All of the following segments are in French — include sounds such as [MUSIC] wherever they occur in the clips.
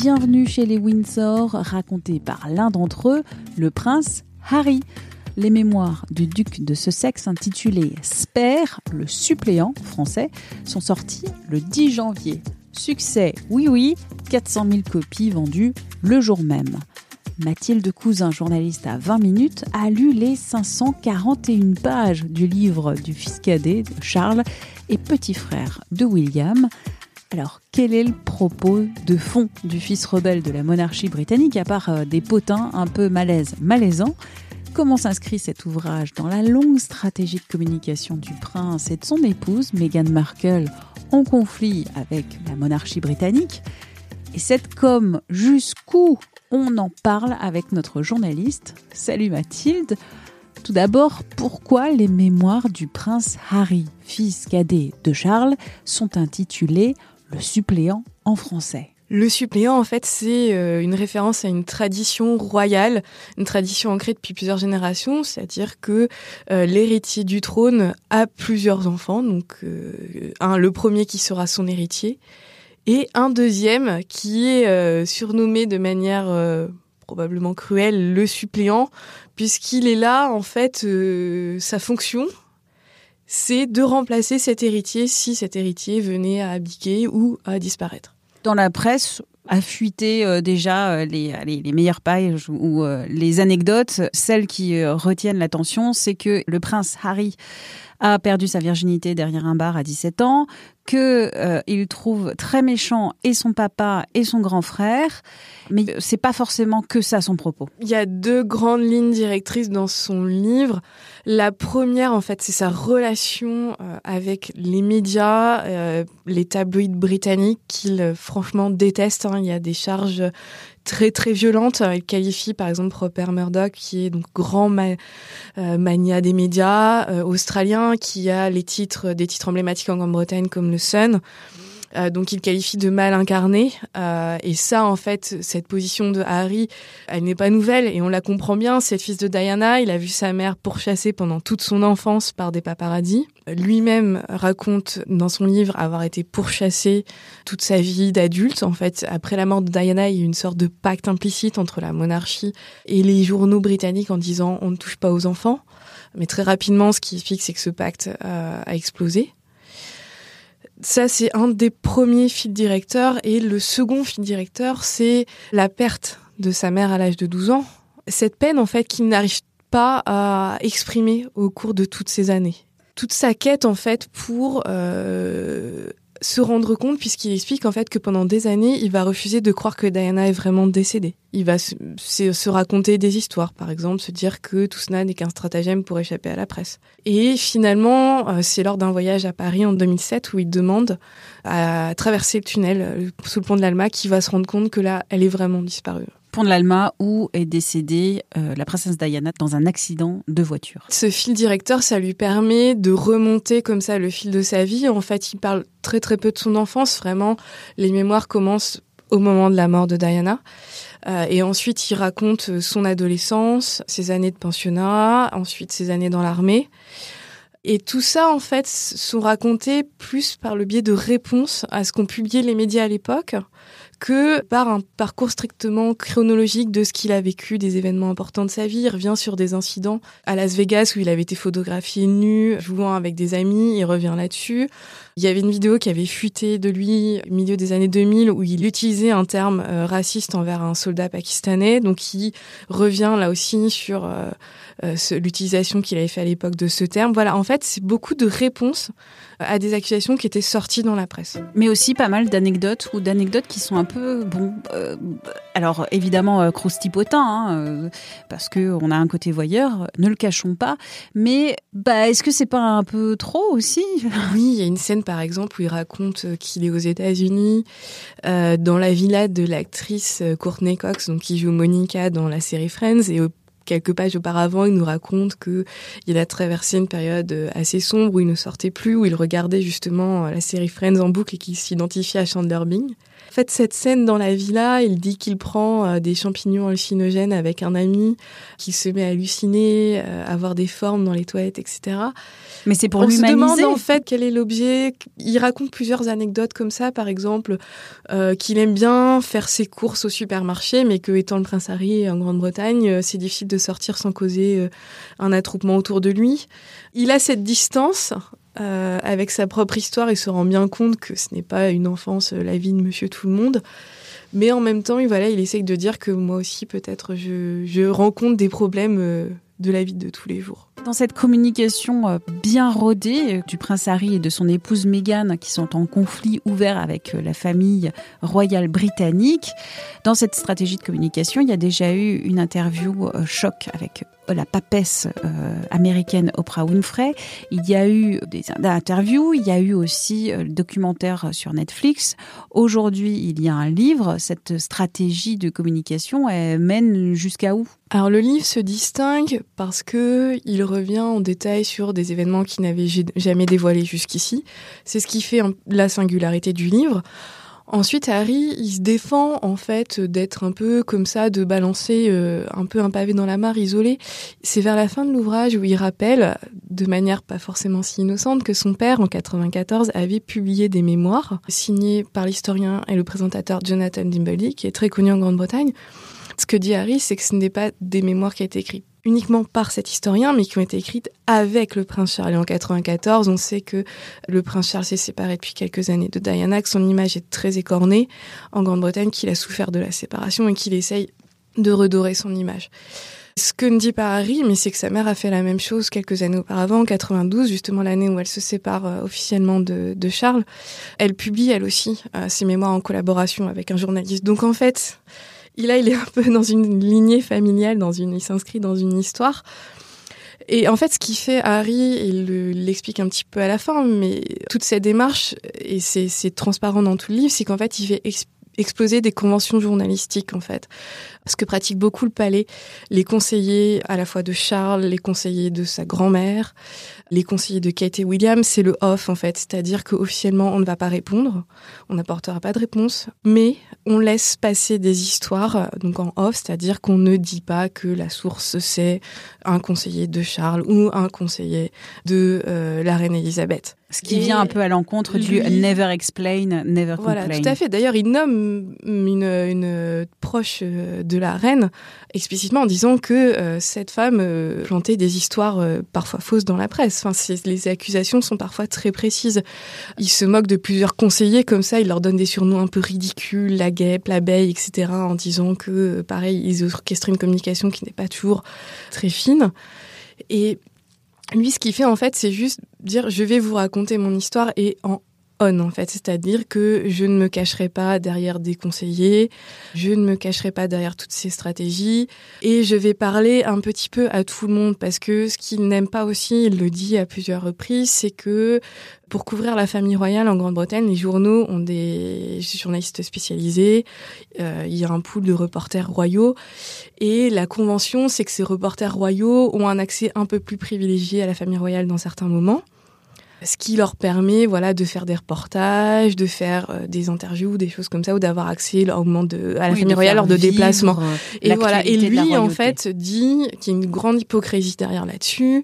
Bienvenue chez les Windsor, raconté par l'un d'entre eux, le prince Harry. Les mémoires du duc de Sussex intitulées Spare, le suppléant français, sont sorties le 10 janvier. Succès, oui oui, 400 000 copies vendues le jour même. Mathilde Cousin, journaliste à 20 minutes, a lu les 541 pages du livre du fils cadet de Charles et petit frère de William. Alors, quel est le propos de fond du fils rebelle de la monarchie britannique, à part euh, des potins un peu malaises, malaisants? Comment s'inscrit cet ouvrage dans la longue stratégie de communication du prince et de son épouse, Meghan Markle, en conflit avec la monarchie britannique? Et cette com, jusqu'où on en parle avec notre journaliste? Salut Mathilde. Tout d'abord, pourquoi les mémoires du prince Harry, fils cadet de Charles, sont intitulées Le suppléant en français. Le suppléant, en fait, c'est euh, une référence à une tradition royale, une tradition ancrée depuis plusieurs générations, c'est-à-dire que euh, l'héritier du trône a plusieurs enfants, donc euh, un, le premier qui sera son héritier, et un deuxième qui est surnommé de manière probablement cruelle le suppléant, puisqu'il est là, en fait, sa fonction, c'est de remplacer cet héritier si cet héritier venait à abdiquer ou à disparaître dans la presse a fuité euh, déjà euh, les, les, meilleures pages ou euh, les anecdotes. Celles qui retiennent l'attention, c'est que le prince Harry a perdu sa virginité derrière un bar à 17 ans, que il trouve très méchant et son papa et son grand frère, mais c'est pas forcément que ça son propos. Il y a deux grandes lignes directrices dans son livre. La première, en fait, c'est sa relation euh, avec les médias, euh, les tabloïds britanniques qu'il euh, franchement déteste. Hein. Il y a des charges très très violentes. Il qualifie par exemple Rupert Murdoch, qui est donc grand mania des médias australien, qui a les titres des titres emblématiques en Grande-Bretagne comme le Sun. Euh, donc il qualifie de mal incarné. Euh, et ça, en fait, cette position de Harry, elle n'est pas nouvelle et on la comprend bien. C'est le fils de Diana. Il a vu sa mère pourchassée pendant toute son enfance par des paparazzis. Lui-même raconte dans son livre avoir été pourchassé toute sa vie d'adulte. En fait, après la mort de Diana, il y a eu une sorte de pacte implicite entre la monarchie et les journaux britanniques en disant on ne touche pas aux enfants. Mais très rapidement, ce qui explique, c'est que ce pacte euh, a explosé. Ça, c'est un des premiers fils directeurs. Et le second fil directeur, c'est la perte de sa mère à l'âge de 12 ans. Cette peine, en fait, qu'il n'arrive pas à exprimer au cours de toutes ces années. Toute sa quête, en fait, pour euh, se rendre compte, puisqu'il explique en fait que pendant des années, il va refuser de croire que Diana est vraiment décédée. Il va se, raconter des histoires, par exemple, se dire que tout cela n'est qu'un stratagème pour échapper à la presse. Et finalement, euh, c'est lors d'un voyage à Paris en 2007 où il demande à traverser le tunnel euh, sous le pont de l'Alma qu'il va se rendre compte que là, elle est vraiment disparue pont de l'Alma où est décédée euh, la princesse Diana dans un accident de voiture. Ce fil directeur, ça lui permet de remonter comme ça le fil de sa vie. En fait, il parle très très peu de son enfance. Vraiment, les mémoires commencent au moment de la mort de Diana. Euh, et ensuite, il raconte son adolescence, ses années de pensionnat, ensuite ses années dans l'armée. Et tout ça, en fait, sont racontés plus par le biais de réponses à ce qu'ont publié les médias à l'époque que par un parcours strictement chronologique de ce qu'il a vécu, des événements importants de sa vie. Il revient sur des incidents à Las Vegas où il avait été photographié nu, jouant avec des amis, il revient là-dessus. Il y avait une vidéo qui avait fuité de lui au milieu des années 2000 où il utilisait un terme euh, raciste envers un soldat pakistanais. Donc il revient là aussi sur euh, euh, l'utilisation qu'il avait fait à l'époque de ce terme. Voilà, en fait, c'est beaucoup de réponses à des accusations qui étaient sorties dans la presse. Mais aussi pas mal d'anecdotes ou d'anecdotes qui sont un bon. Euh, alors évidemment euh, croustipotin, hein, euh, parce que on a un côté voyeur, ne le cachons pas. Mais bah, est-ce que c'est pas un peu trop aussi? Oui, il y a une scène par exemple où il raconte qu'il est aux États-Unis, dans la villa de l'actrice Courtney Cox, donc qui joue Monica dans la série Friends, et quelques pages auparavant, il nous raconte que il a traversé une période assez sombre où il ne sortait plus, où il regardait justement la série Friends en boucle et qu'il s'identifiait à Chandler Bing. En fait, cette scène dans la villa, il dit qu'il prend euh, des champignons hallucinogènes avec un ami, qu'il se met à halluciner, euh, à avoir des formes dans les toilettes, etc. Mais c'est pour On se demande en fait quel est l'objet. Il raconte plusieurs anecdotes comme ça, par exemple, euh, qu'il aime bien faire ses courses au supermarché, mais que étant le prince Harry en Grande-Bretagne, c'est difficile de sortir sans causer un attroupement autour de lui. Il a cette distance euh, avec sa propre histoire, il se rend bien compte que ce n'est pas une enfance, euh, la vie de Monsieur Tout le Monde. Mais en même temps, il, voilà, il essaye de dire que moi aussi, peut-être, je, je rencontre des problèmes euh, de la vie de tous les jours. Dans cette communication bien rodée du prince Harry et de son épouse Meghan, qui sont en conflit ouvert avec la famille royale britannique, dans cette stratégie de communication, il y a déjà eu une interview choc avec la papesse euh, américaine Oprah Winfrey. Il y a eu des, interviews, il y a eu aussi euh, le documentaire sur Netflix. Aujourd'hui, il y a un livre. Cette stratégie de communication elle mène jusqu'à où? Alors le livre se distingue parce que il revient en détail sur des événements qui n'avaient jamais dévoilés jusqu'ici. C'est ce qui fait la singularité du livre. Ensuite, Harry, il se défend en fait d'être un peu comme ça, de balancer euh, un peu un pavé dans la mare, isolé. C'est vers la fin de l'ouvrage où il rappelle, de manière pas forcément si innocente, que son père, en 94, avait publié des mémoires signés par l'historien et le présentateur Jonathan Dimbley, qui est très connu en Grande-Bretagne. Ce que dit Harry, c'est que ce n'est pas des mémoires qui été écrites uniquement par cet historien, mais qui ont été écrites avec le prince Charles. Et en 94, on sait que le prince Charles s'est séparé depuis quelques années de Diana, que son image est très écornée en Grande-Bretagne, qu'il a souffert de la séparation et qu'il essaye de redorer son image. Ce que ne dit pas Harry, mais c'est que sa mère a fait la même chose quelques années auparavant, en 92, justement l'année où elle se sépare euh, officiellement de, Charles. Elle publie, elle aussi, euh, ses mémoires en collaboration avec un journaliste. Donc en fait, il, il est un peu dans une lignée familiale, dans une, il s'inscrit dans une histoire. Et en fait, ce qui fait Harry, il l'explique un petit peu à la fin, mais toute cette démarche, et c'est transparent dans tout le livre, c'est qu'en fait, il fait exploser des conventions journalistiques, en fait. Ce que pratique beaucoup le palais, les conseillers à la fois de Charles, les conseillers de sa grand-mère, les conseillers de Kate et William, c'est le off en fait, c'est-à-dire qu'officiellement on ne va pas répondre, on n'apportera pas de réponse, mais on laisse passer des histoires donc en off, c'est-à-dire qu'on ne dit pas que la source c'est un conseiller de Charles ou un conseiller de euh, la reine Elisabeth. Ce qui vient un peu à l'encontre du never explain, never complain. Voilà, tout à fait. D'ailleurs, il nomme une, une proche de la reine explicitement en disant que euh, cette femme euh, plantait des histoires euh, parfois fausses dans la presse. Enfin, les accusations sont parfois très précises. Il se moque de plusieurs conseillers comme ça, il leur donne des surnoms un peu ridicules, la guêpe, l'abeille, etc., en disant que, pareil, ils orchestrent une communication qui n'est pas toujours très fine. Et lui, ce qu'il fait en fait, c'est juste dire je vais vous raconter mon histoire et en on en fait, c'est-à-dire que je ne me cacherai pas derrière des conseillers, je ne me cacherai pas derrière toutes ces stratégies et je vais parler un petit peu à tout le monde parce que ce qu'il n'aime pas aussi, il le dit à plusieurs reprises, c'est que pour couvrir la famille royale en Grande-Bretagne, les journaux ont des journalistes spécialisés, euh, il y a un pool de reporters royaux et la convention, c'est que ces reporters royaux ont un accès un peu plus privilégié à la famille royale dans certains moments ce qui leur permet voilà de faire des reportages, de faire euh, des interviews, des choses comme ça, ou d'avoir accès au moment de, à la famille royale lors de déplacements. Euh, et voilà. Et lui, en fait, dit qu'il y a une grande hypocrisie derrière là-dessus,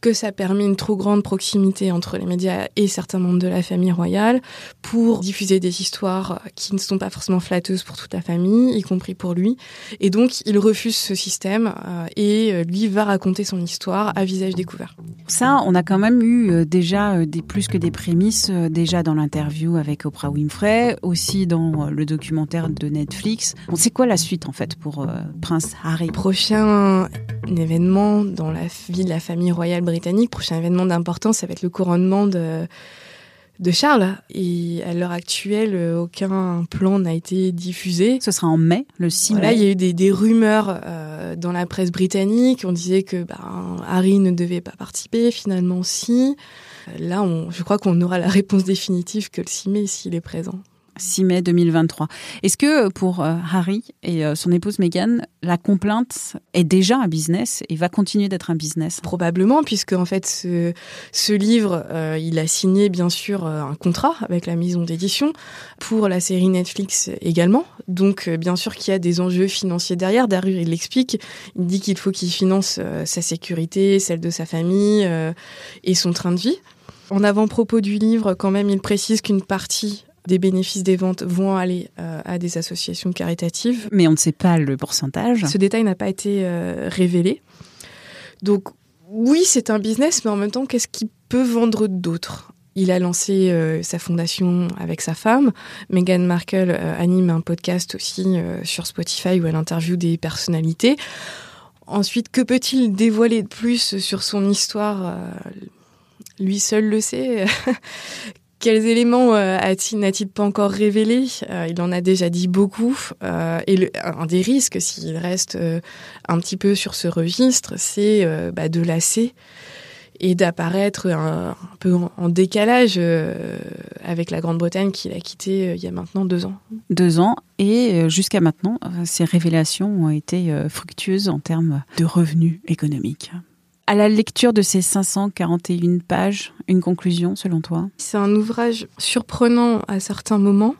que ça permet une trop grande proximité entre les médias et certains membres de la famille royale pour diffuser des histoires qui ne sont pas forcément flatteuses pour toute la famille, y compris pour lui. Et donc, il refuse ce système euh, et lui va raconter son histoire à visage découvert. Ça, on a quand même eu déjà euh, des plus que des prémices euh, déjà dans l'interview avec Oprah Winfrey, aussi dans euh, le documentaire de Netflix. On sait quoi la suite en fait pour Prince Harry? Prochain événement dans la vie de la famille royale britannique, prochain événement d'importance, ça va être le couronnement de de Charles. Et à l'heure actuelle, aucun plan n'a été diffusé. Ce sera en mai, le 6 Voilà, mai. il y a eu des, des rumeurs euh, dans la presse britannique. On disait que ben, Harry ne devait pas participer. Finalement, si. Là, on, je crois qu'on aura la réponse définitive que le 6 mai s'il est présent. 6 mai 2023. Est-ce que pour euh, Harry et euh, son épouse Meghan, la complainte est déjà un business et va continuer d'être un business? Probablement, puisque en fait, ce, ce livre, euh, il a signé bien sûr un contrat avec la maison d'édition pour la série Netflix également. Donc, euh, bien sûr qu'il y a des enjeux financiers derrière. Derrière, il l'explique. Il dit qu'il faut qu'il finance euh, sa sécurité, celle de sa famille et son train de vie. En avant-propos du livre, quand même, il précise qu'une partie des bénéfices des ventes vont aller euh, à des associations caritatives. Mais on ne sait pas le pourcentage. Ce détail n'a pas été euh, révélé. Donc oui, c'est un business, mais en même temps, qu'est-ce qu'il peut vendre d'autre? Il a lancé euh, sa fondation avec sa femme. Meghan Markle anime un podcast aussi sur Spotify où elle interviewe des personnalités. Ensuite, que peut-il dévoiler de plus sur son histoire Lui seul le sait. [LAUGHS] Quels éléments euh, a-t-il, n'a-t-il pas encore révélés Euh, Il en a déjà dit beaucoup. Euh, et un des risques, s'il reste un petit peu sur ce registre, c'est bah, de lasser et d'apparaître un, peu en, décalage avec la Grande-Bretagne qu'il a quitté euh, il y a maintenant deux ans. Deux ans. Et jusqu'à maintenant, ces révélations ont été fructueuses en termes de revenus économiques. À la lecture de ces 541 pages, une conclusion selon toi? C'est un ouvrage surprenant à certains moments,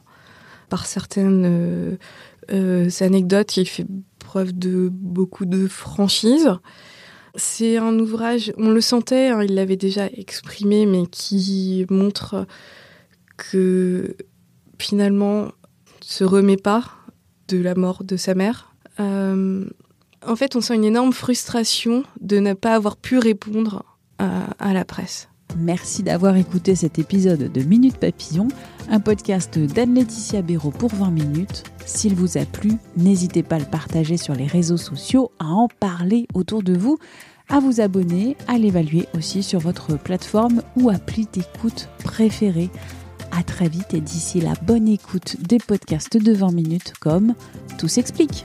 par certaines euh, euh, anecdotes. Il fait preuve de beaucoup de franchise. C'est un ouvrage, on le sentait, hein, il l'avait déjà exprimé, mais qui montre que finalement se remet pas de la mort de sa mère. Euh, en fait, on sent une énorme frustration de ne pas avoir pu répondre à- la presse. Merci d'avoir écouté cet épisode de Minute Papillon, un podcast d'Anne-Laetitia Béraud pour 20 minutes. S'il vous a plu, n'hésitez pas à le partager sur les réseaux sociaux, à en parler autour de vous, à vous abonner, à l'évaluer aussi sur votre plateforme ou appli d'écoute préférée. À très vite et d'ici la bonne écoute des podcasts de 20 minutes comme Tout s'explique.